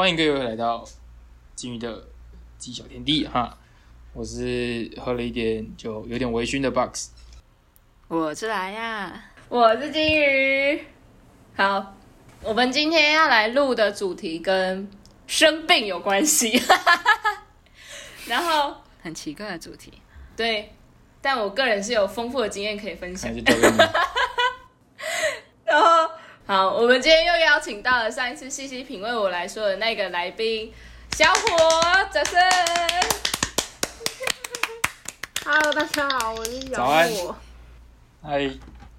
欢迎各位来到金鱼的鸡小天地哈，我是喝了一点就有点微醺的 Box。我是来呀，我是金鱼。好，我们今天要来录的主题跟生病有关系，然后很奇怪的主题。对，但我个人是有丰富的经验可以分享还。是交给你。然后，好，我们今天又邀请到了上一次细细品味我来说的那个来宾小伙，掌声。Hello，大家好，我是小早安火。嗨，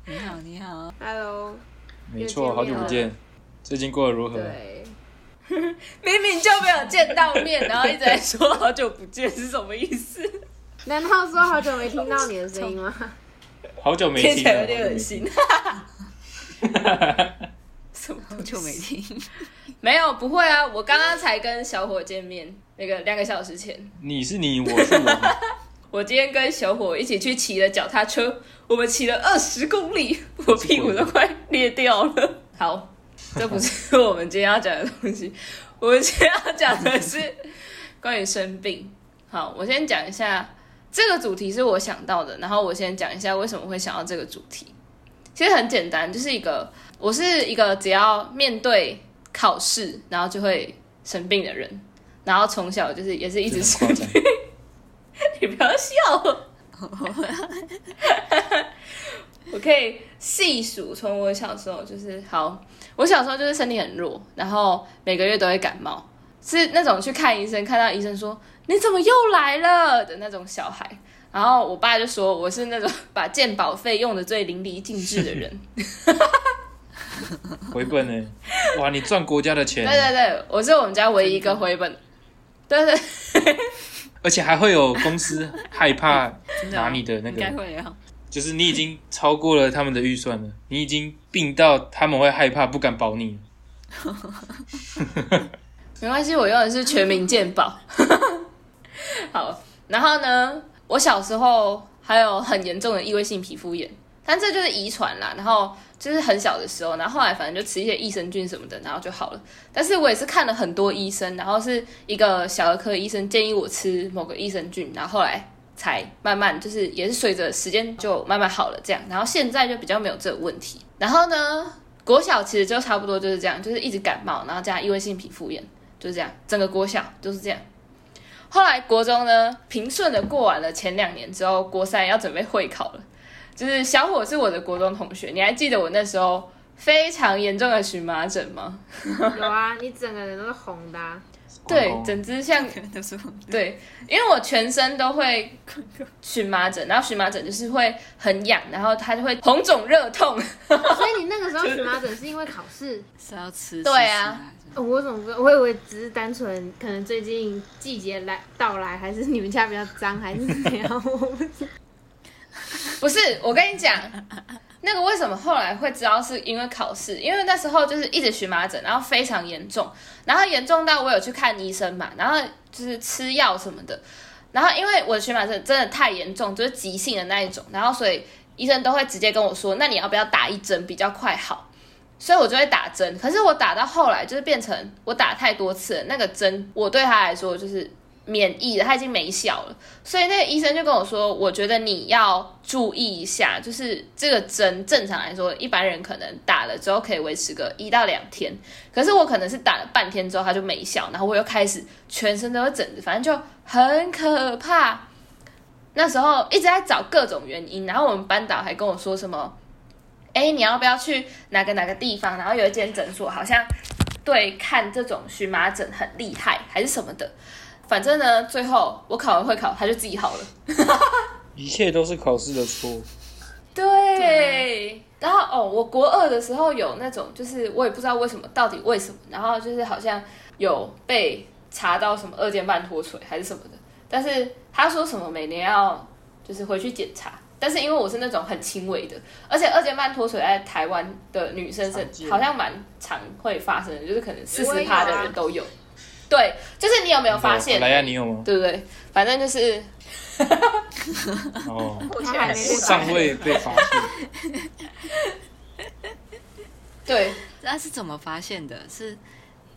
你好，你好，Hello，没错，好久不见，最近过得如何？对，明明就没有见到面，然后一直在说好久不见是什么意思？难道说好久没听到你的声音吗？好久没听起来有点恶心。什么好久没听。没有，不会啊！我刚刚才跟小伙见面，那个两个小时前，你是你，我是我。我今天跟小伙一起去骑了脚踏车，我们骑了二十公里，我屁股都快裂掉了。好，这不是我们今天要讲的东西，我们今天要讲的是关于生病。好，我先讲一下这个主题是我想到的，然后我先讲一下为什么会想到这个主题。其实很简单，就是一个我是一个只要面对考试，然后就会生病的人，然后从小就是也是一直这生病。你不要笑。我可以细数，从我小时候就是好，我小时候就是身体很弱，然后每个月都会感冒，是那种去看医生，看到医生说你怎么又来了的那种小孩。然后我爸就说我是那种 把鉴保费用的最淋漓尽致的人。回本呢？哇，你赚国家的钱，对对对，我是我们家唯一一个回本。对对，而且还会有公司害怕拿你的那应该个，会啊。就是你已经超过了他们的预算了，你已经病到他们会害怕，不敢保你。没关系，我用的是全民健保。好，然后呢，我小时候还有很严重的异位性皮肤炎，但这就是遗传啦。然后就是很小的时候，然后后来反正就吃一些益生菌什么的，然后就好了。但是我也是看了很多医生，然后是一个小儿科医生建议我吃某个益生菌，然后后来才慢慢就是也是随着时间就慢慢好了这样。然后现在就比较没有这个问题。然后呢，国小其实就差不多就是这样，就是一直感冒，然后加异位性皮肤炎。就是这样，整个国小就是这样。后来国中呢，平顺的过完了前两年之后，国三要准备会考了。就是小伙是我的国中同学，你还记得我那时候非常严重的荨麻疹吗？有啊，你整个人都是红的、啊。对整只像都是我对，因为我全身都会荨麻疹，然后荨麻疹就是会很痒，然后它就会红肿热痛。所以你那个时候荨麻疹是因为考试？是要吃。对啊 我怎么不我以为只是单纯可能最近季节来到来，还是你们家比较脏，还是怎样？我不知 不是，我跟你讲，那个为什么后来会知道是因为考试？因为那时候就是一直荨麻疹，然后非常严重，然后严重到我有去看医生嘛，然后就是吃药什么的，然后因为我的荨麻疹真的太严重，就是急性的那一种，然后所以医生都会直接跟我说，那你要不要打一针比较快好？所以我就会打针，可是我打到后来就是变成我打太多次了，那个针我对他来说就是免疫了，他已经没效了。所以那个医生就跟我说，我觉得你要注意一下，就是这个针正常来说，一般人可能打了之后可以维持个一到两天，可是我可能是打了半天之后它就没效，然后我又开始全身都会疹子，反正就很可怕。那时候一直在找各种原因，然后我们班导还跟我说什么，哎，你要不要去哪个哪个地方？然后有一间诊所好像对看这种荨麻疹很厉害，还是什么的。反正呢，最后我考完会考，他就自己好了。一切都是考试的错。对，然后哦，我国二的时候有那种，就是我也不知道为什么，到底为什么，然后就是好像有被查到什么二尖瓣脱垂还是什么的，但是他说什么每年要就是回去检查，但是因为我是那种很轻微的，而且二尖瓣脱水在台湾的女生是好像蛮常会发生的，就是可能四十趴的啊人都有。对，就是你有没有发现？来呀，你有吗？对不对？反正就是哦，他还没被尚未被发现。对，那是怎么发现的？是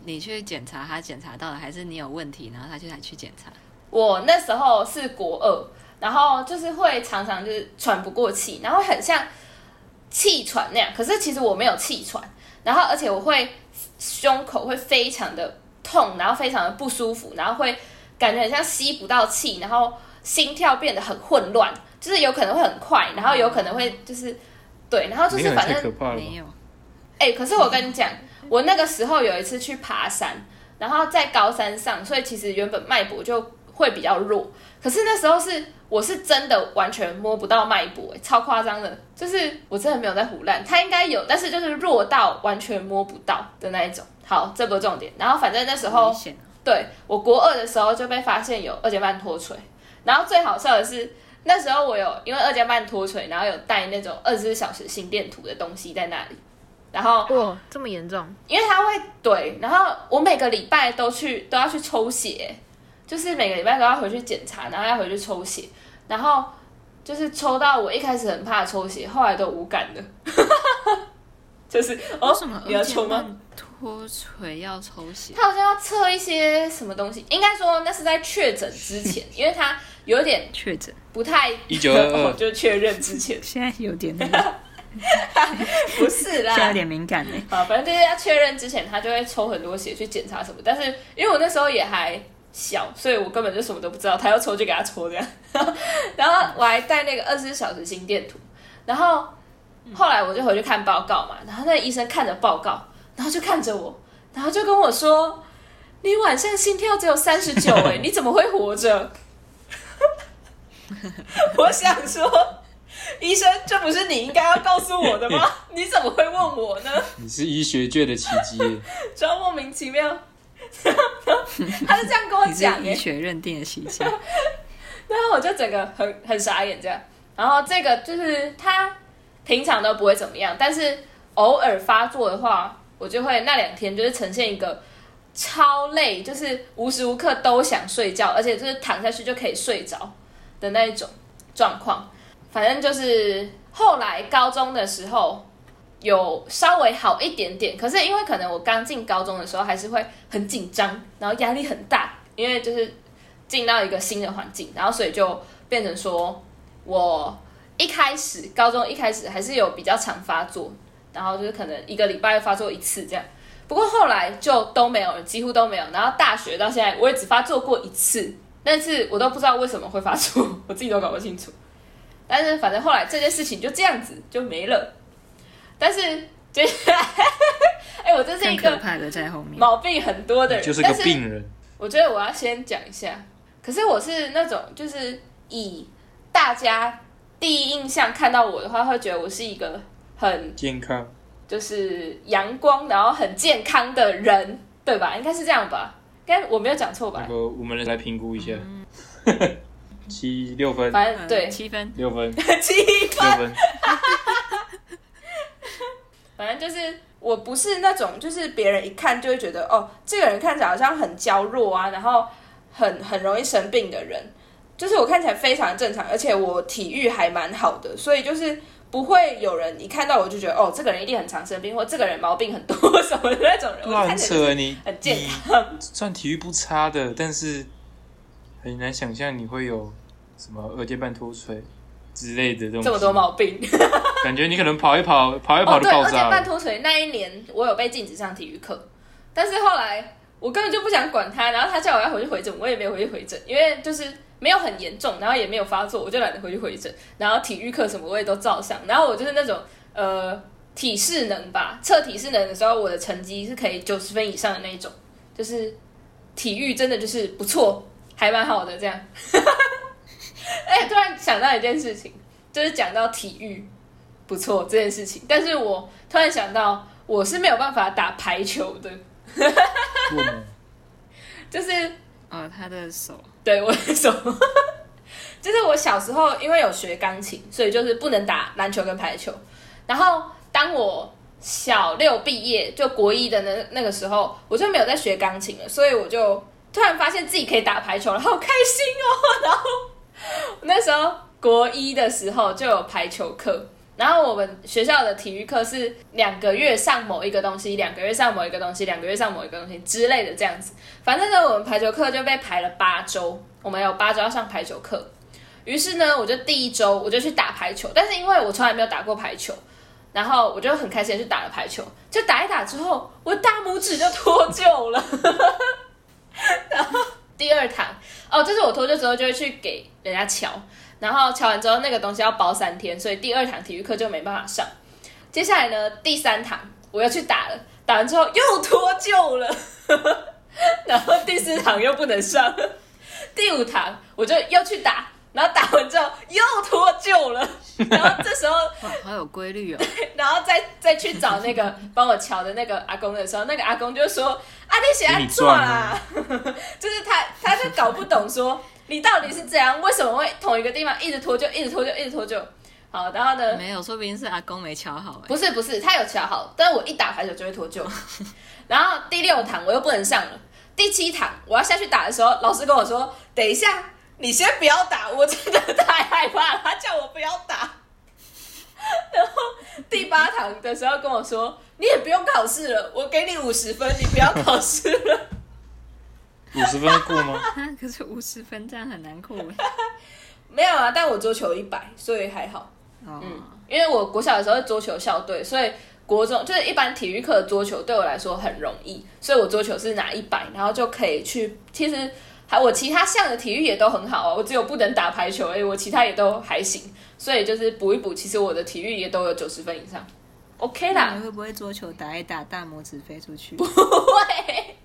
你去检查，他检查到了，还是你有问题，然后他就来去检查？我那时候是国二，然后就是会常常就是喘不过气，然后很像气喘那样。可是其实我没有气喘，然后而且我会胸口会非常的痛，然后非常的不舒服，然后会感觉很像吸不到气，然后心跳变得很混乱，就是有可能会很快，然后有可能会就是对，然后就是反正没？有，哎、可是我跟你讲，我那个时候有一次去爬山，然后在高山上，所以其实原本脉搏就会比较弱。可是那时候是我是真的完全摸不到脉搏、哎，超夸张的，就是我真的没有在胡乱，它应该有，但是就是弱到完全摸不到的那一种。好，这不是重点。然后反正那时候对我国二的时候就被发现有二尖瓣脱垂，然后最好笑的是那时候我有因为二尖瓣脱垂，然后有带那种二十四小时心电图的东西在那里，然后哇，这么严重？因为他会对，然后我每个礼拜都去都要去抽血，就是每个礼拜都要回去检查，然后要回去抽血，然后就是抽到我一开始很怕抽血，后来都无感的，就是哦什么，你要抽吗？脱垂要抽血？他好像要测一些什么东西，应该说那是在确诊之前，因为他有点确诊，不太1922我 就确认之前 现在有点那个，不是啦现在有啦。点敏感呢。好，反正就是要确认之前，他就会抽很多血去检查什么。但是因为我那时候也还小，所以我根本就什么都不知道。他要抽就给他抽这样。然后我还带那个二十四小时心电图。然后后来我就回去看报告嘛，然后那个医生看着报告，然后就看着我，然后就跟我说：“你晚上心跳只有三十九，哎，你怎么会活着？” 我想说。医生，这不是你应该要告诉我的吗？你怎么会问我呢？你是医学界的奇迹耶，超莫名其妙。他是这样跟我讲 耶，医学认定的奇迹，然后我就整个很很傻眼这样。然后这个就是他平常都不会怎么样，但是偶尔发作的话，我就会那两天就是呈现一个超累，就是无时无刻都想睡觉，而且就是躺下去就可以睡着的那一种状况。反正就是后来高中的时候有稍微好一点点，可是因为可能我刚进高中的时候还是会很紧张，然后压力很大，因为就是进到一个新的环境，然后所以就变成说我一开始高中一开始还是有比较常发作，然后就是可能一个礼拜发作一次这样。不过后来就都没有了，几乎都没有。然后大学到现在，我也只发作过一次，但是我都不知道为什么会发作，我自己都搞不清楚。但是反正后来这件事情就这样子就没了。但是接下来，哎、我这是一个怕的在后面。毛病很多的人，就是个但是病人。我觉得我要先讲一下，可是我是那种就是以大家第一印象看到我的话，会觉得我是一个很健康，就是阳光，然后很健康的人，对吧？应该是这样吧？应该我没有讲错吧？那？个我们来评估一下，七六分，嗯反正对。七分，六分，七分。六分，反正就是我不是那种，就是别人一看就会觉得哦，这个人看起来好像很娇弱啊，然后很很容易生病的人。就是我看起来非常正常，而且我体育还蛮好的，所以就是不会有人一看到我就觉得哦，这个人一定很常生病，或这个人毛病很多什么的那种人。对啊，很我看起来就是扯欸你很健你康。算体育不差的，但是很难想象你会有什么二尖瓣脱垂之类的东西。这么多毛病，感觉你可能跑一跑，跑一跑就爆二尖炸了。瓣脱垂那一年，我有被禁止上体育课，但是后来我根本就不想管他，然后他叫我要回去回诊，我也没有回去回诊，因为就是没有很严重，然后也没有发作，我就懒得回去回诊。然后体育课什么我也都照上，然后我就是那种呃体适能吧，测体适能的时候，我的成绩是可以九十分以上的那一种，就是体育真的就是不错，还蛮好的这样。哎、突然想到一件事情，就是讲到体育不错这件事情，但是我突然想到，我是没有办法打排球的，为什么？就是哦，他的手。对我的手，就是我小时候因为有学钢琴，所以就是不能打篮球跟排球。然后当我小六毕业，就国一的那那个时候，我就没有在学钢琴了，所以我就突然发现自己可以打排球了，好开心哦！然后那时候国一的时候就有排球课，然后我们学校的体育课是两个月上某一个东西，两个月上某一个东西，两个月上某一个东西之类的这样子。反正呢，我们排球课就被排了八周，我们有八周要上排球课。于是呢，我就第一周我就去打排球，但是因为我从来没有打过排球，然后我就很开心去打了排球。就打一打之后，我大拇指就脱臼了。然后第二堂哦，就是我脱臼之后就会去给人家瞧，然后敲完之后那个东西要包三天，所以第二堂体育课就没办法上。接下来呢，第三堂我又去打了，打完之后又脱臼了，然后第四堂又不能上，第五堂我就又去打，然后打完之后又脱臼了，然后这时候哇，好有规律哦。然后再再去找那个帮我瞧的那个阿公的时候，那个阿公就说：“啊，你写在做啦。”就是他他就搞不懂说你到底是怎样，为什么会同一个地方一直脱臼，一直脱臼，一直脱臼。好，然后呢？没有，说不定是阿公没敲好哎。不是不是，他有敲好，但是我一打排球就会脱臼。然后第六堂我又不能上了，第七堂我要下去打的时候，老师跟我说：“等一下，你先不要打，我真的太害怕了。”他叫我不要打。然后第八堂的时候跟我说：“你也不用考试了，我给你五十分，你不要考试了。五十分过吗？啊，可是五十分这样很难过哎。”没有啊，但我桌球一百，所以还好。哦，嗯，因为我国小的时候是桌球校队，所以国中就是一般体育课的桌球对我来说很容易，所以我桌球是拿一百，然后就可以去。其实还我其他项的体育也都很好啊，我只有不能打排球而已，我其他也都还行。所以就是补一补，其实我的体育也都有九十分以上，OK 啦你。会不会桌球打一打，大拇指飞出去？不会，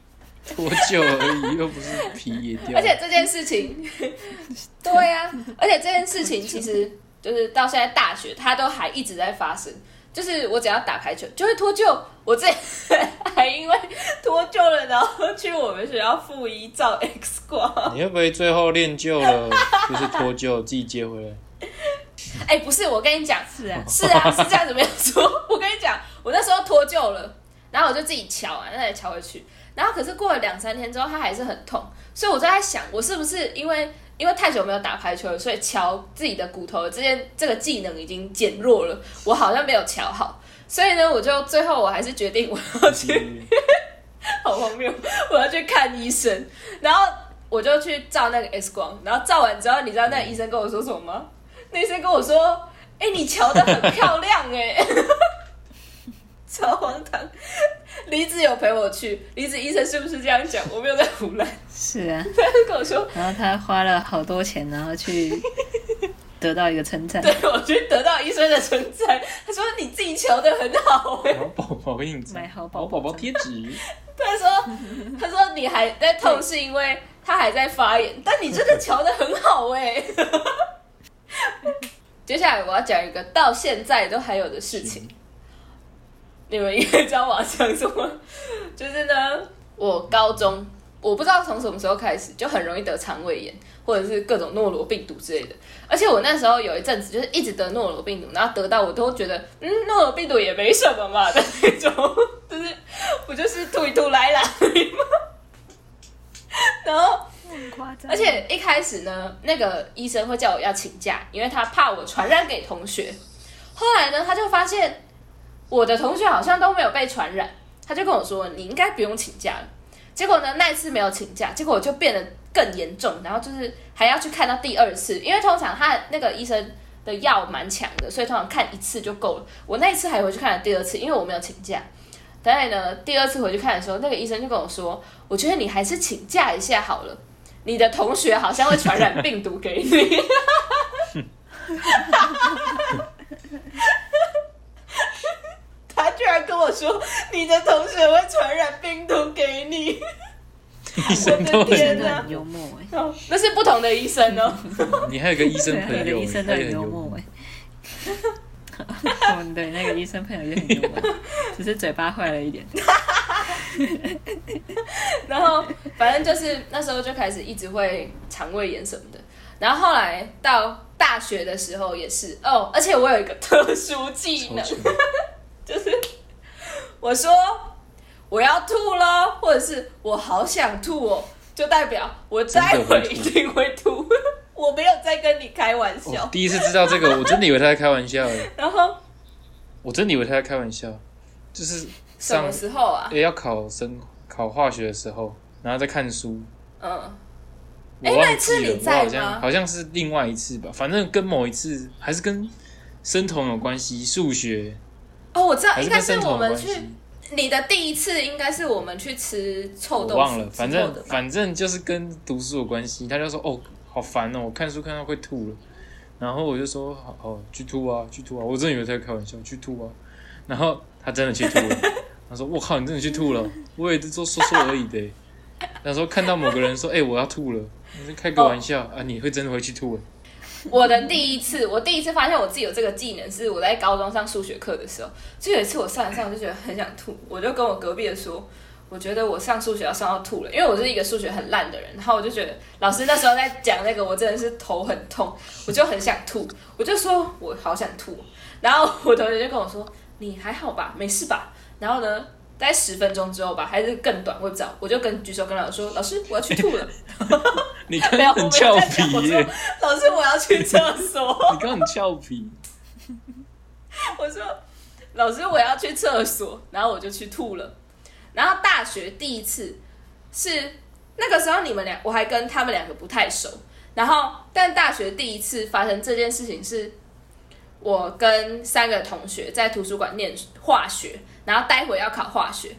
脱臼而已，又不是皮也掉。而且这件事情，对呀、而且这件事情其实就是到现在大学，它都还一直在发生。就是我只要打排球就会脱臼，我这 还因为脱臼了，然后去我们学校附一照 X 光。你会不会最后练就了，就是脱臼自己接回来？哎、不是，我跟你讲，是啊，是啊，是这样子没有错。我跟你讲，我那时候脱臼了，然后我就自己敲啊，那也敲回去。然后可是过了两三天之后，它还是很痛，所以我就在想，我是不是因为因为太久没有打排球了，所以敲自己的骨头这件这个技能已经减弱了，我好像没有敲好。所以呢，我就最后我还是决定我要去，好荒谬，我要去看医生。然后我就去照那个 X 光，然后照完之后，你知道那个医生跟我说什么吗？那医生跟我说：“哎、你瞧的很漂亮哎、超荒唐。”李子有陪我去，李子医生是不是这样讲？我没有在胡乱，是啊。他跟我说，然后他花了好多钱，然后去 得到一个称赞。对我去得到医生的称赞，他说你自己瞧的很好哎、好宝宝印子，买好宝宝宝贴纸，他说他说你还在痛是因为他还在发炎，但你真的瞧的很好哎、接下来我要讲一个到现在都还有的事情，你们应该知道我要讲什么，就是呢，我高中我不知道从什么时候开始就很容易得肠胃炎，或者是各种诺罗病毒之类的。而且我那时候有一阵子就是一直得诺罗病毒，然后得到我都觉得嗯诺罗病毒也没什么嘛 的那种，就是我就是吐一吐来啦而已嘛。然后很夸张而且一开始呢，那个医生会叫我要请假，因为他怕我传染给同学。后来呢，他就发现我的同学好像都没有被传染，他就跟我说：“你应该不用请假了。”结果呢，那一次没有请假，结果我就变得更严重，然后就是还要去看到第二次，因为通常他那个医生的药蛮强的，所以通常看一次就够了。我那一次还回去看了第二次，因为我没有请假。当然呢，第二次回去看的时候，那个医生就跟我说：“我觉得你还是请假一下好了。”你的同学好像会传染病毒给你。他居然跟我说，你的同学会传染病毒给你。医生都我的天很，真的很幽默哎。哦那是不同的医生哦。你还有个医生朋友，医生都很幽幽默默。哎。哦，对，那个医生朋友也很幽默，只是嘴巴坏了一点。然后反正就是那时候就开始一直会肠胃炎什么的。然后后来到大学的时候也是哦，而且我有一个特殊技能，我说我要吐咯，或者是我好想吐哦，就代表我待会一定会吐。我没有在跟你开玩笑。第一次知道这个，我真的以为他在开玩笑哎，然后我真的以为他在开玩笑，就是什么时候啊？也要考生考化学的时候，然后在看书，嗯，哎那次你在我好像吗好像是另外一次吧，反正跟某一次还是跟生酮有关系，数学哦，我知道，应该是我们去你的第一次，应该是我们去吃臭豆腐我忘了，反正反正就是跟读书有关系。他就说哦，好烦哦，我看书看到会吐了。然后我就说好，好去吐啊，去吐啊。我真的以为他在开玩笑，去吐啊。然后他真的去吐了。他说我靠，你真的去吐了？我也是说说说而已的。他说看到某个人说，哎、我要吐了，我说开个玩笑、啊，你会真的会去吐？我的第一次，我第一次发现我自己有这个技能，是我在高中上数学课的时候，就有一次我上一上，就觉得很想吐，我就跟我隔壁的说，我觉得我上数学要上到吐了，因为我是一个数学很烂的人，然后我就觉得老师那时候在讲那个，我真的是头很痛，我就很想吐，我就说我好想吐，然后我同学就跟我说你还好吧，没事吧？然后呢？大概十分钟之后吧，还是更短，我也不知道。我就跟举手跟老师说：“老师，我要去吐了。你刚很俏皮耶，老师，我要去厕所。”你刚刚很俏皮。我说：“老师，我要去厕所。”然后我就去吐了。然后大学第一次是那个时候，你们俩我还跟他们两个不太熟。然后，但大学第一次发生这件事情是，我跟三个同学在图书馆念化学，然后待会要考化学，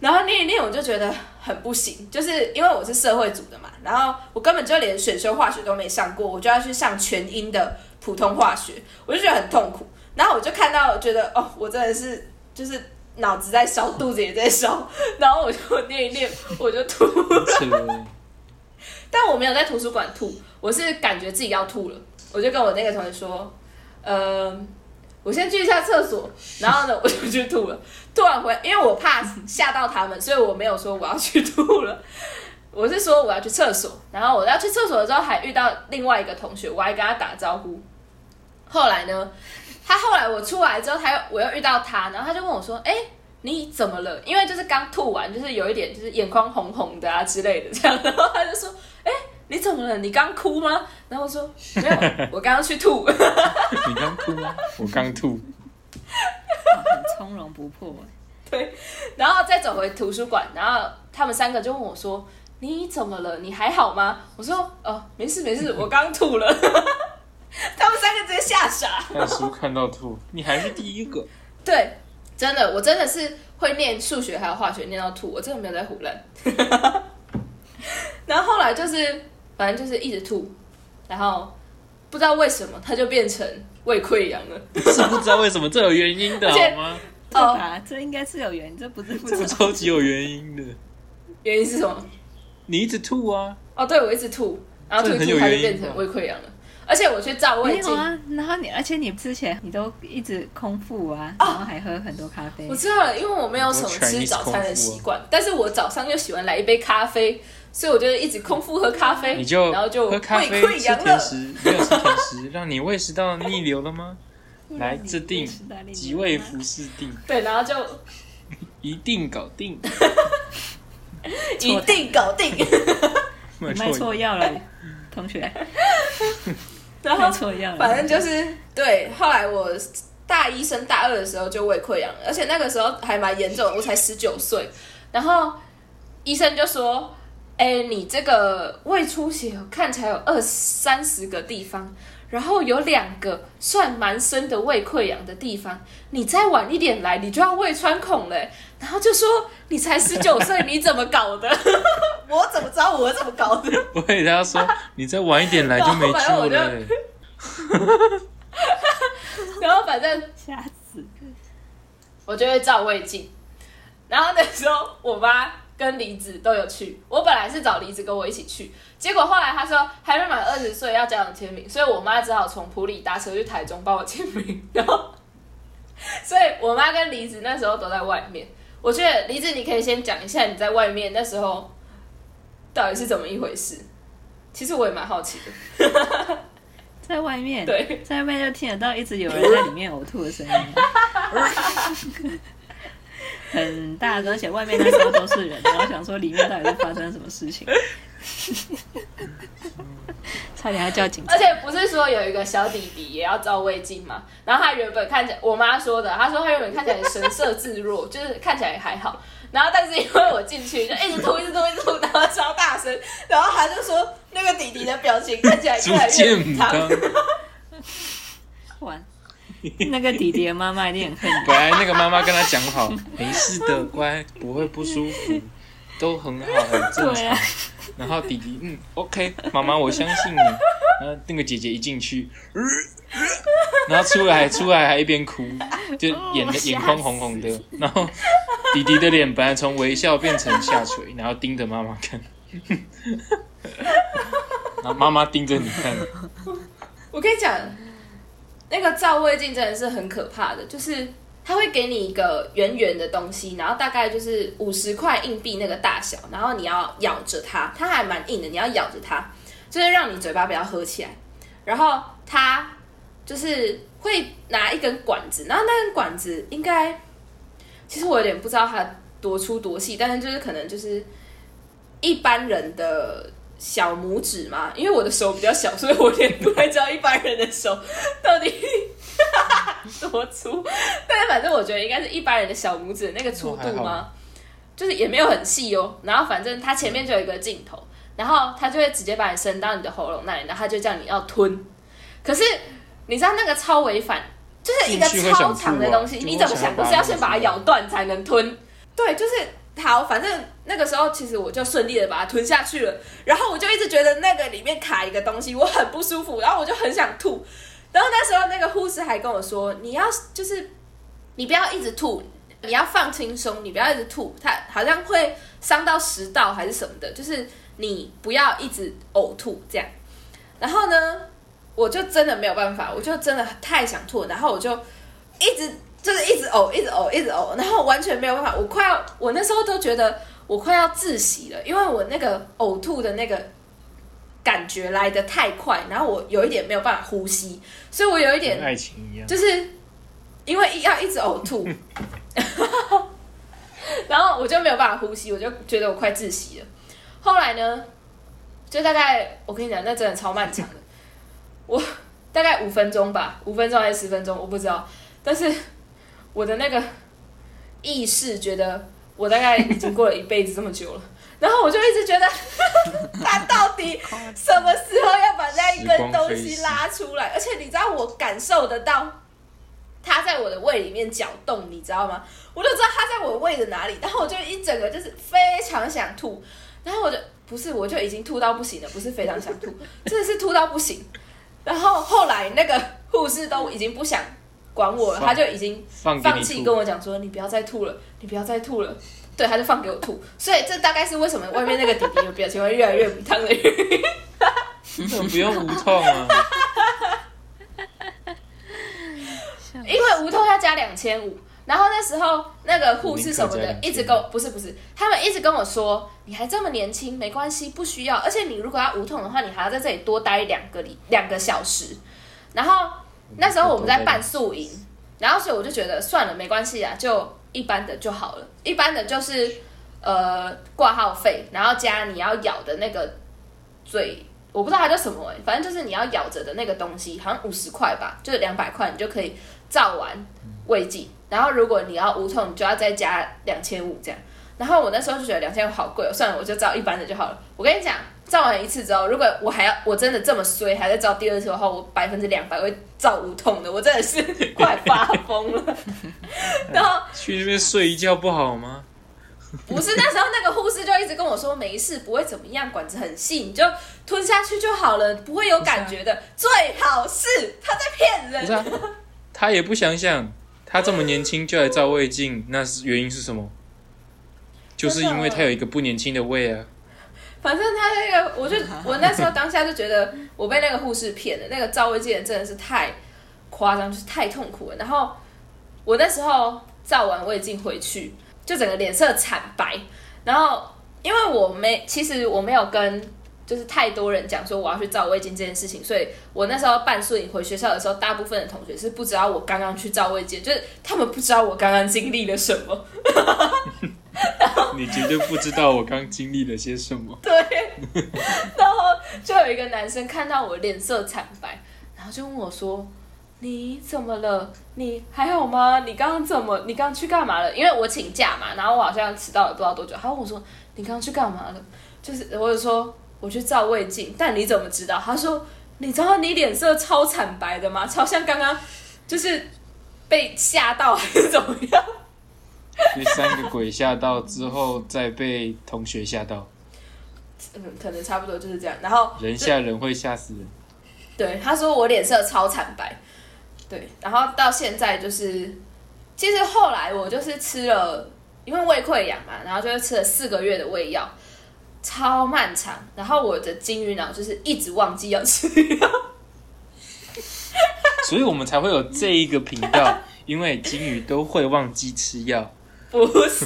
然后念一念我就觉得很不行，就是因为我是社会组的嘛，然后我根本就连选修化学都没上过，我就要去上全英的普通化学，我就觉得很痛苦。然后我就看到，觉得哦，我真的是就是脑子在烧，肚子也在烧，然后我就念一念，我就吐了。但我没有在图书馆吐，我是感觉自己要吐了，我就跟我那个同学说，呃，我先去一下厕所，然后呢，我就去吐了。吐完回，因为我怕吓到他们，所以我没有说我要去吐了，我是说我要去厕所。然后我要去厕所的时候，还遇到另外一个同学，我还跟他打招呼。后来呢，他后来我出来之后，他又我又遇到他，然后他就问我说：“哎、你怎么了？”因为就是刚吐完，就是有一点就是眼眶红红的啊之类的这样。然后他就说：“哎、你怎么了？你刚哭吗？”然后我说：“没有，我刚刚去吐。你刚哭吗？我刚吐。很从容不迫。”对然后再走回图书馆，然后他们三个就问我说：“你怎么了？你还好吗？”我说：“哦，没事没事，我刚吐了。”他们三个直接吓傻。看书看到吐，你还是第一个。对，真的，我真的是会念数学还有化学念到吐，我真的没有在胡乱。然后后来就是，反正就是一直吐，然后不知道为什么它就变成胃溃疡了。是不知道为什么，这有原因的好吗？哦吧？这应该是有原因，这不是不这个知道。超级有原因的。原因是什么？你一直吐啊，哦，对，我一直吐，然后吐一这很有吐它就原因变成胃溃疡了。而且我去照胃镜，啊，然后你，而且你之前你都一直空腹啊，然后还喝很多咖啡我。知道了，因为我没有什么吃早餐的习惯，但是我早上又喜欢来一杯咖啡，所以我就一直空腹喝咖啡，你就然后就胃喝咖啡吃溃疡了。没有吃甜食，让你胃食道逆流了吗？来制定即位服侍定，对，然后就一定搞定。一定搞定。卖卖错药了，同学，然后。反正就是对，后来我大一升大二的时候就胃溃疡，而且那个时候还蛮严重，我才十九岁，然后医生就说：“哎、你这个胃出血看起来有二三十个地方，然后有两个算蛮深的胃溃疡的地方，你再晚一点来，你就要胃穿孔嘞。”然后就说：“你才十九岁，你怎么搞的？我怎么知道我怎么搞的？”不会，他说你再晚一点来就没救了、欸。然后反正吓死！我就会照胃镜。然后那时候我妈跟梨子都有去，我本来是找梨子跟我一起去，结果后来她说还没满二十岁要家长签名，所以我妈只好从普里搭车去台中帮我签名。然后，所以我妈跟梨子那时候都在外面。我觉得梨子，你可以先讲一下你在外面那时候到底是怎么一回事。其实我也蛮好奇的。在外面，对，在外面就听得到一直有人在里面呕吐的声音，很大声，而且外面那时候都是人，然后想说里面到底是发生什么事情，超 差点要叫警察而。且不是说有一个小弟弟也要照胃镜嘛？然后他原本看起来，我妈说的，她说他原本看起来神色自若，就是看起来还好。然后但是因为我进去就一直吐，一直吐，一直吐，然后超大声，然后他就说那个弟弟的表情看起来逐越来越渐母母汤。汤。完，那个弟弟的妈妈一定很恨你。本来那个妈妈跟他讲好，没事的，乖，不会不舒服，都很好，很正常啊。然后弟弟，嗯，OK，妈妈，我相信你。然后那个姐姐一进去，呃呃然后出来出来还一边哭，就眼的眼眶红红的。然后弟弟的脸本来从微笑变成下垂，然后盯着妈妈看。然后妈妈盯着你看，我跟你讲，那个照胃镜真的是很可怕的，就是它会给你一个圆圆的东西，然后大概就是五十块硬币那个大小，然后你要咬着它，它还蛮硬的，你要咬着它，就是让你嘴巴不要合起来，然后它就是会拿一根管子，然后那根管子应该，其实我有点不知道它多粗多细，但是就是可能就是一般人的小拇指嘛，因为我的手比较小，所以我有点不太知道一般人的手到底 多粗。但是反正我觉得应该是一般人的小拇指那个粗度吗？就是也没有很细哦。然后反正它前面就有一个镜头，然后它就会直接把你伸到你的喉咙那里，然后它就叫你要吞。可是你知道那个超违反，就是一个超长的东西，就你怎么想？会想要把不是要先把它咬断才能吞？对，就是好，反正那个时候其实我就顺利的把它吞下去了，然后我就一直觉得那个里面卡一个东西，我很不舒服，然后我就很想吐，然后那时候那个护士还跟我说，你要就是你不要一直吐，你要放轻松，你不要一直吐，它好像会伤到食道还是什么的，就是你不要一直呕吐这样。然后呢，我就真的没有办法，我就真的太想吐，然后我就一直就是一直呕，一直呕，一直呕，然后完全没有办法，我快要，我那时候都觉得我快要窒息了，因为我那个呕吐的那个感觉来的太快，然后我有一点没有办法呼吸，所以我有一点爱情一样。就是因为要一直呕吐，然后我就没有办法呼吸，我就觉得我快窒息了。后来呢，就大概我跟你讲，那真的超漫长的，我大概五分钟吧，五分钟还是十分钟，我不知道。但是我的那个意识觉得我大概已经过了一辈子这么久了，然后我就一直觉得 他到底什么时候要把那一根东西拉出来？而且你知道我感受得到。它在我的胃里面搅动，你知道吗？我就知道它在我胃的哪里，然后我就一整个就是非常想吐，然后我就不是，我就已经吐到不行了，不是非常想吐，真的是吐到不行。然后后来那个护士都已经不想管我了，他就已经放弃跟，我讲说：“你不要再吐了，你不要再吐了。”对，他就放给我吐，所以这大概是为什么外面那个弟弟的表情会越来越不烫的原因。那不用无痛啊。因为无痛要加两千五，然后那时候那个护士什么的一直跟我不是不是，他们一直跟我说你还这么年轻，没关系，不需要，而且你如果要无痛的话，你还要在这里多待两个里两个小时。然后那时候我们在办宿营，然后所以我就觉得算了，没关系啊，就一般的就好了，一般的就是呃挂号费，然后加你要咬的那个嘴。我不知道它叫什么哎、反正就是你要咬着的那个东西，好像五十块吧，就是两百块，你就可以照完胃镜。然后如果你要无痛，你就要再加两千五这样。然后我那时候就觉得两千五好贵哦，算了，我就照一般的就好了。我跟你讲，照完一次之后，如果我还要我真的这么衰，还在照第二次的话，我百分之两百会照无痛的，我真的是快发疯了。然后去那边睡一觉不好吗？不是那时候那个护士就一直跟我说没事，不会怎么样，管子很细，你就吞下去就好了，不会有感觉的。最好是他在骗人。啊，他也不想想，他这么年轻就来照胃镜，那是原因是什么？就是因为他有一个不年轻的胃啊。反正他那个，我就我那时候当下就觉得我被那个护士骗了，那个照胃镜真的是太夸张，就是太痛苦了。然后我那时候照完胃镜回去，就整个脸色惨白。然后因为我没，其实我没有跟就是太多人讲说我要去照胃镜这件事情，所以我那时候办宿营回学校的时候，大部分的同学是不知道我刚刚去照胃镜，就是他们不知道我刚刚经历了什么。你绝对不知道我刚经历了些什么。对，然后就有一个男生看到我脸色惨白，然后就问我说：“你怎么了？你还好吗？你刚刚怎么？你刚刚去干嘛了？”因为我请假嘛，然后我好像迟到了不知道多久。他问我说：“你刚刚去干嘛了？”就是我就说我去照胃镜，但你怎么知道？他说：“你知道你脸色超惨白的吗？超像刚刚就是被吓到还是怎么样？” 被三个鬼吓到之后，再被同学吓到，嗯，可能差不多就是这样。然后人吓人会吓死人。对，他说我脸色超惨白，对，然后到现在就是，其实后来我就是吃了，因为胃溃疡嘛，然后就是吃了四个月的胃药，超漫长，然后我的金鱼脑就是一直忘记要吃药，所以我们才会有这一个频道，因为金鱼都会忘记吃药。不是，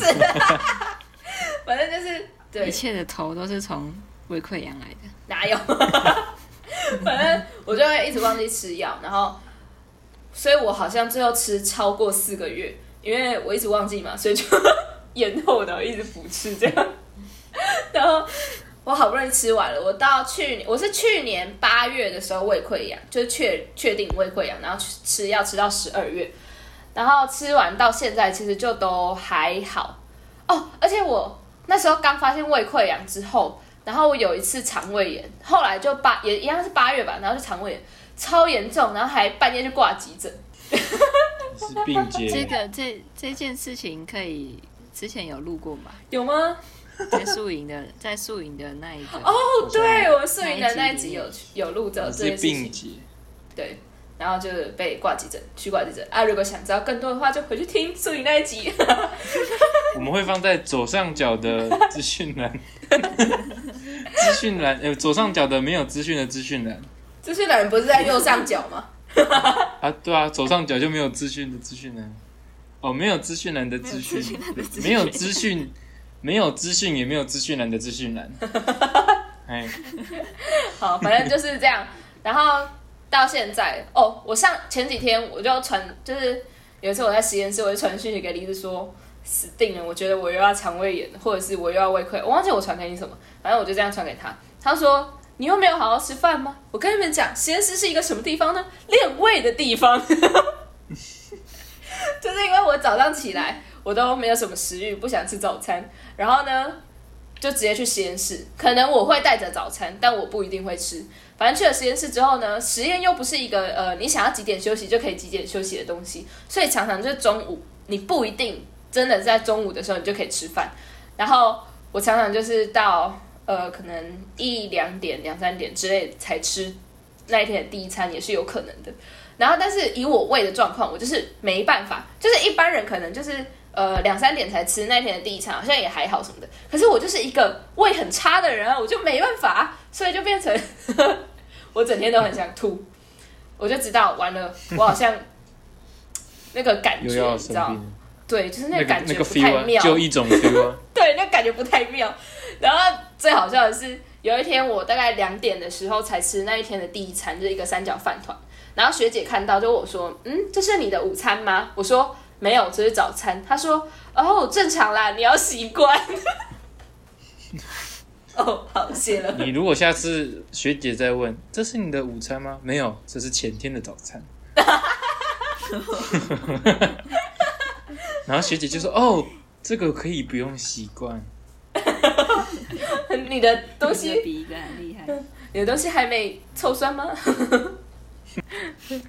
反正就是对一，切的头都是从胃溃疡来的。哪有？反正我就会一直忘记吃药，然后，所以我好像最后吃超过四个月，因为我一直忘记嘛，所以就 延后的一直不吃这样。然后我好不容易吃完了，我到去年我是去年八月的时候胃溃疡，就是确确定胃溃疡，然后吃吃药吃到十二月，然后吃完到现在其实就都还好哦，而且我那时候刚发现胃溃疡之后。然后我有一次肠胃炎，后来就八也一样是八月吧，然后就肠胃炎超严重，然后还半夜去挂急诊。是并 这且个这这件事情可以之前有录过吗？有吗？在宿营的在宿营的那一个哦，对，我们宿营的那那一集有有录着这是件事情，并结。对，然后就是被挂急诊，去挂急诊啊。如果想知道更多的话，就回去听宿营那一集。我们会放在左上角的资讯栏，资讯栏呃左上角的没有资讯的资讯栏资讯栏不是在右上角吗？啊，对啊，左上角就没有资讯的资讯栏，哦，没有资讯栏的资讯，没有资讯，没有资讯也没有资讯栏的资讯栏，哎，好，反正就是这样。然后到现在，哦，我上前几天我就传，就是有一次我在实验室，我就传讯息给李子说，死定了，我觉得我又要肠胃炎，或者是我又要胃溃，我忘记我传给你什么，反正我就这样传给他。他说：“你又没有好好吃饭吗？”我跟你们讲，实验室是一个什么地方呢？练胃的地方。就是因为我早上起来，我都没有什么食欲，不想吃早餐，然后呢，就直接去实验室。可能我会带着早餐，但我不一定会吃。反正去了实验室之后呢，实验又不是一个呃，你想要几点休息就可以几点休息的东西，所以常常就是中午，你不一定真的在中午的时候你就可以吃饭。然后我常常就是到呃，可能一两点、两三点之类才吃那一天的第一餐，也是有可能的。然后，但是以我胃的状况，我就是没办法，就是一般人可能就是呃两三点才吃那天的第一餐，好像也还好什么的。可是我就是一个胃很差的人啊，我就没办法，所以就变成我整天都很想吐。我就知道完了，我好像 那个感觉，你知道对，就是那那个个感觉不太妙，啊，就一种 feel 啊，对，那感觉不太妙。然后最好笑的是，有一天我大概两点的时候才吃那一天的第一餐，就是一个三角饭团。然后学姐看到就我说：“嗯，这是你的午餐吗？”我说：“没有，这是早餐。”她说：“哦，正常啦，你要习惯。” 哦，好，谢了。你如果下次学姐再问，这是你的午餐吗？没有，这是前天的早餐。然后学姐就说：“哦，这个可以不用习惯。你的东西，比一个很厉害。你的东西还没臭酸吗？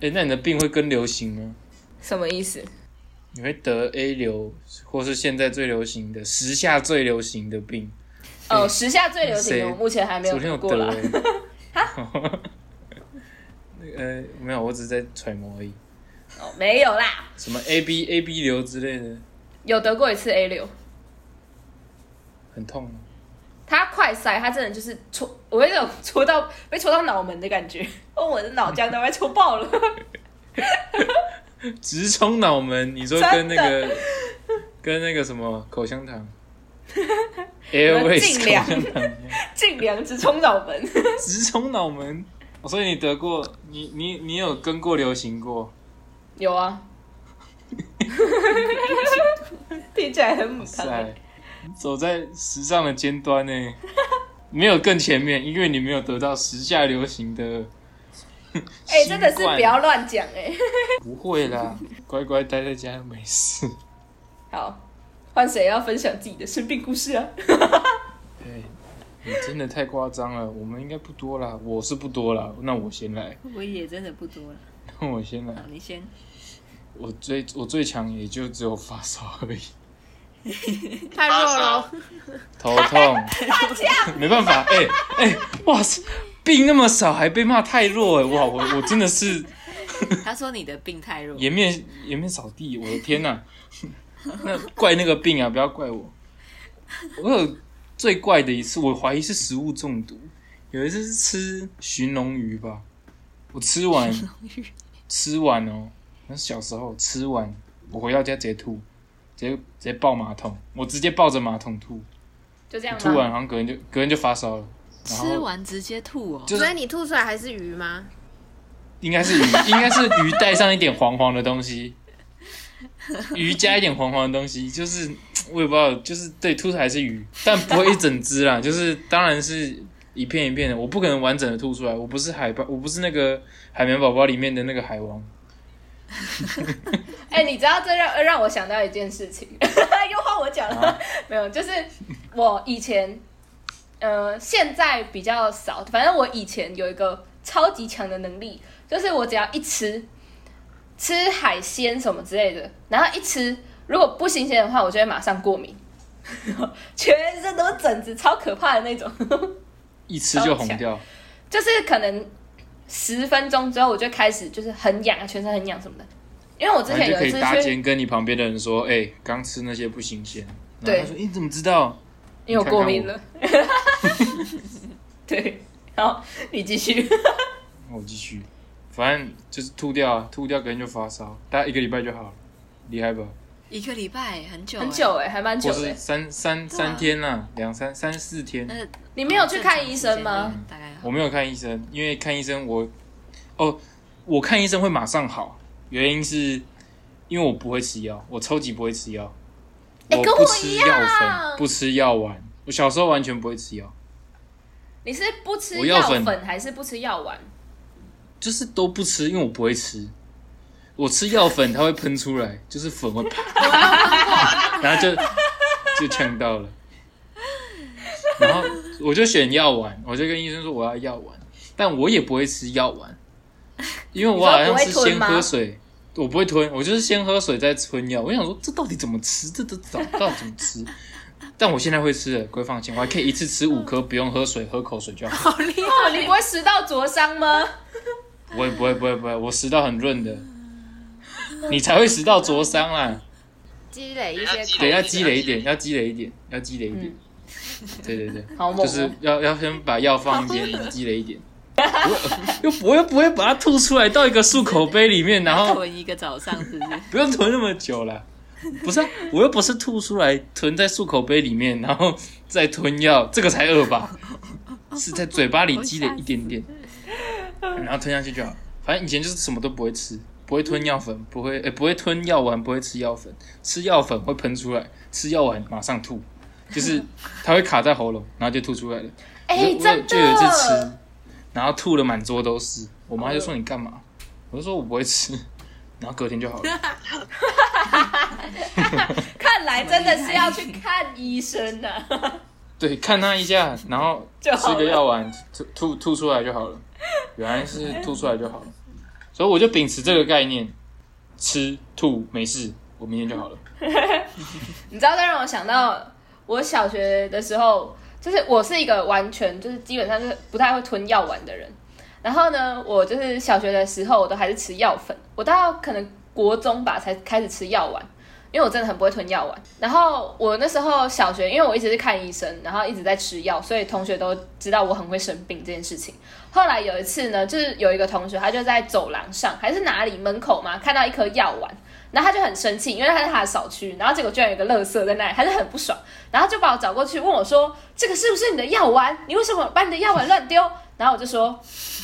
哎，那你的病会跟流行吗？什么意思？你会得 A 流，或是现在最流行的时下最流行的病？哦，时下最流行的，我目前还没有昨天有得过啦。得欸。那个呃，没有，我只是在揣摩而已。哦，没有啦，什么 A B A B 流之类的，有得过一次 A 流。很痛吗？他快塞，他真的就是戳，我有一种戳到被戳到脑门的感觉，哦，我的脑浆都快戳爆了。直冲脑门，你说跟那个跟那个什么口香糖 尽量香糖一样，尽量直冲脑门。直冲脑门。哦所以你得过，你你你有跟过流行过？有啊，听起来很母汤欸。走在时尚的尖端呢。没有更前面，因为你没有得到时下流行的。哎、真的是不要乱讲哎。不会啦，乖乖待在家没事。好，换谁要分享自己的生病故事啊？哎，你真的太夸张了，我们应该不多了，我是不多了，那我先来，我也真的不多了。那我先来，，你先。我最我最强也就只有发烧而已，太弱了，头痛，没办法，哎、哎、哇塞，病那么少还被骂太弱哎，哇，我我真的是。他说你的病太弱，颜面颜面扫地，我的天呐、那怪那个病啊，不要怪我。我有最怪的一次，我怀疑是食物中毒。有一次是吃寻龙鱼吧，我吃完吃完哦，那是小时候吃完，我回到家直接吐，直接直接抱马桶，我直接抱着马桶吐，就这样吐完吗？好像隔天就隔天就发烧了，吃完直接吐哦。就是所以你吐出来还是鱼吗？应该是鱼，应该是鱼带上一点黄黄的东西，鱼加一点黄黄的东西，就是我也不知道，就是对，吐出来是鱼，但不会一整只啦，就是当然是一片一片的，我不可能完整的吐出来，我不是海豹，我不是那个海绵宝宝里面的那个海王，哎、你知道这让让我想到一件事情，又换我讲了，没有，就是我以前，呃，现在比较少，反正我以前有一个超级强的能力，就是我只要一吃吃海鲜什么之类的，然后一吃如果不新鲜的话，我就会马上过敏，全身都是疹子，超可怕的那种。一吃就红掉，就是可能十分钟之后，我就开始就是很痒啊，全身很痒什么的。因为我之然后就可以前有一次去，搭肩跟你旁边的人说，哎、刚吃那些不新鲜，对他说，哎、你怎么知道？因为我过敏你了。对，然后你继续。我继续，反正就是吐掉啊，吐掉隔天就发烧，大概一个礼拜就好了，厉害吧？一个礼拜很久，很。久哎、还蛮久的欸。三三对啊三天啦，两三三四天。那你没有去看医生吗？大概我没有看医生，因为看医生我，哦，我看医生会马上好，原因是因为我不会吃药，我超级不会吃药，哎跟我不吃一样药粉，不吃药丸，我小时候完全不会吃药，你是不吃药我药粉粉还是不吃药丸？就是都不吃，因为我不会吃。我吃药粉，它会喷出来，就是粉会啪，然后就就呛到了。然后我就选药丸，我就跟医生说我要药丸，但我也不会吃药丸，因为我好像是先喝水，我不会吞，我就是先喝水再吞药。我想说这到底怎么吃？这这到到底怎么吃？但我现在会吃了，各位放心，我还可以一次吃五颗，不用喝水，喝口水就好。好厉害，你不会食道灼伤吗？不会不会不会不会，我食道很润的，你才会食道灼伤啦。积累一些对，要口积累一点，要积累一点，要积累一点。对对对，好猛哦就是要要先把药放一边，积累一点。又不会不会把它吐出来到一个漱口杯里面，然后囤一个早上是不是？不用囤那么久了。不是、啊，我又不是吐出来囤在漱口杯里面，然后再吞药，这个才恶吧？是在嘴巴里积累一点点，然后吞下去就好。反正以前就是什么都不会吃，不会吞药粉，不会诶、不会吞药丸，不会吃药粉，吃药粉会喷出来，吃药丸马上吐，就是它会卡在喉咙，然后就吐出来了。哎、我我真就有一次吃，，然后吐的满桌都是，我妈就说你干嘛？我就说我不会吃，然后隔天就好了。看来真的是要去看医生的、对，看他一下，然后吃个药丸，吐吐吐出来就好了。原来是吐出来就好了，所以我就秉持这个概念，吃吐没事，我明天就好了。你知道，这让我想到我小学的时候，就是我是一个完全就是基本上是不太会吞药丸的人。然后呢，我就是小学的时候，我都还是吃药粉，我到可能国中吧才开始吃药丸，因为我真的很不会吞药丸。然后我那时候小学，因为我一直是看医生，然后一直在吃药，所以同学都知道我很会生病这件事情。后来有一次呢，就是有一个同学，他就在走廊上还是哪里门口嘛，看到一颗药丸，然后他就很生气，因为他是他的小区，然后结果居然有个垃圾在那里，他就很不爽，然后就把我找过去问我说：“这个是不是你的药丸？你为什么把你的药丸乱丢？”然后我就说：“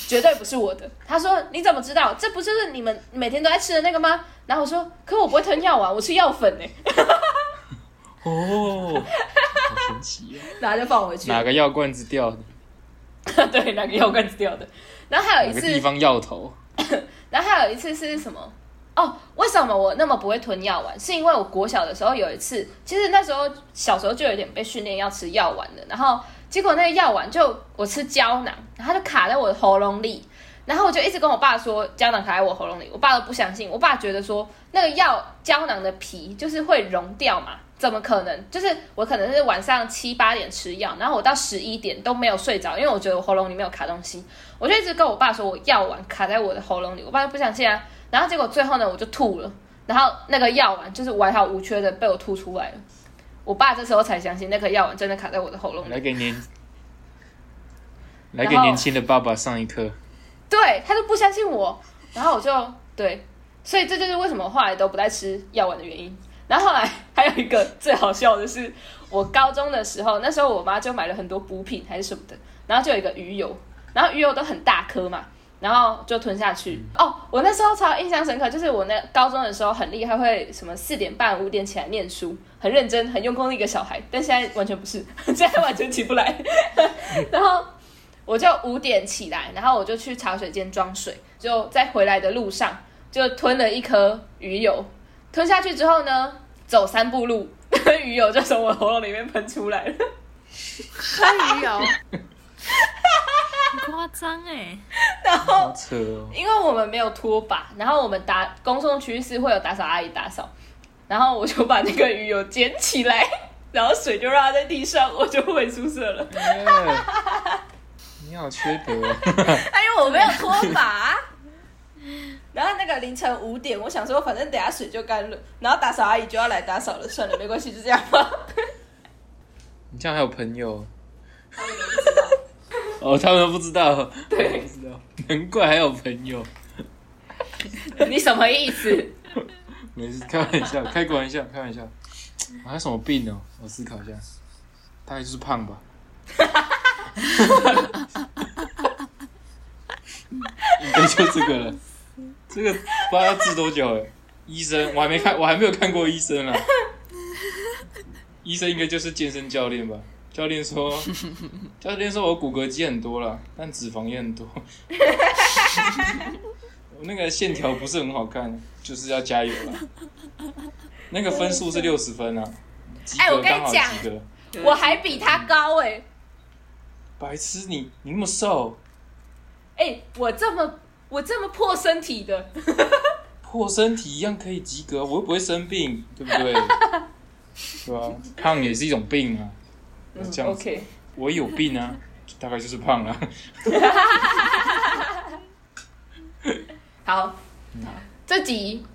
绝对不是我的。”他说：“你怎么知道？这不就是你们每天都在吃的那个吗？”然后我说：“可我不会吞药丸，我吃药粉呢、哦，好神奇哦，然后就放回去。哪个药罐子掉的？对，哪个药罐子掉的？然后还有一次，地方药头？然后还有一次是什么？哦，为什么我那么不会吞药丸？是因为我国小的时候有一次，其实那时候小时候就有点被训练要吃药丸的，然后结果那个药丸就我吃胶囊，然后它就卡在我的喉咙里，然后我就一直跟我爸说胶囊卡在我喉咙里，我爸都不相信，我爸觉得说那个药胶囊的皮就是会溶掉嘛，怎么可能？就是我可能是晚上七八点吃药，然后我到十一点都没有睡着，因为我觉得我喉咙里面有卡东西，我就一直跟我爸说我药丸卡在我的喉咙里，我爸就不相信啊。然后结果最后呢，我就吐了，然后那个药丸就是完好无缺的被我吐出来了。我爸这时候才相信那颗药丸真的卡在我的喉咙里。来给年，来给年轻的爸爸上一课。对他就不相信我，然后我就对，所以这就是为什么后来都不再吃药丸的原因。然后后来还有一个最好笑的是，我高中的时候，那时候我妈就买了很多补品还是什么的，然后就有一个鱼油，然后鱼油都很大颗嘛。然后就吞下去哦。我那时候超印象深刻，就是我那高中的时候很厉害，会什么四点半、五点起来念书，很认真、很用功的一个小孩。但现在完全不是，现在完全起不来。然后我就五点起来，然后我就去茶水间装水，就在回来的路上就吞了一颗鱼油。吞下去之后呢，走三步路，鱼油就从我喉咙里面喷出来了。喝鱼油。很夸张哎，然后哦。因为我们没有拖把，然后我们打公众区是会有打扫阿姨打扫，然后我就把那个鱼油捡起来，然后水就让它在地上，我就回宿舍了。哎你好缺德哦！哎，因为我没有拖把。然后那个凌晨五点，我想说反正等下水就干了，然后打扫阿姨就要来打扫了，算了，没关系，就这样吧。你这样还有朋友？哦，他们都不知道，对不知道，难怪还有朋友。你什么意思？没事，开玩笑，开个玩笑，开玩笑。我还有什么病哦？我思考一下，大概就是胖吧。应该就这个了。这个不知道要治多久了。医生，我还没看，我还没有看过医生啊。医生应该就是健身教练吧？教练说，教练说我骨骼肌很多了，但脂肪也很多。我那个线条不是很好看，就是要加油了。那个分数是六十分啊，及哎我跟你讲。我还比他高哎、白痴你，你那么瘦，哎、我这么我这么破身体的，破身体一样可以及格，我又不会生病，对不对？对吧？胖也是一种病啊。这样子 OK，我有病啊，大概就是胖啊。好，这集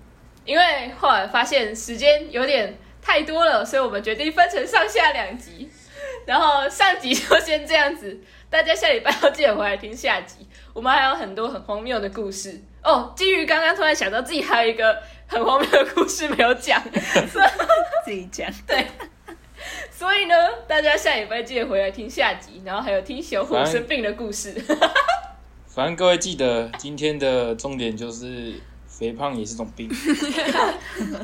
因为后来发现时间有点太多了，所以我们决定分成上下两集。然后上集就先这样子，大家下礼拜要记得回来听下集。我们还有很多很荒谬的故事哦。基于刚刚突然想到自己还有一个很荒谬的故事没有讲，自己讲。对，所以呢，大家下礼拜记得回来听下集，然后还有听小虎生病的故事。反正各位记得，今天的重点就是肥胖也是种病。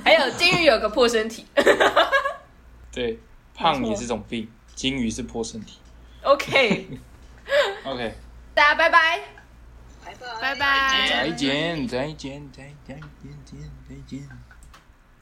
还有金鱼有个破身体。对，胖也是种病，金鱼是破身体。OK，OK，大家拜拜。拜拜。再见，再见，再见，再见，再见。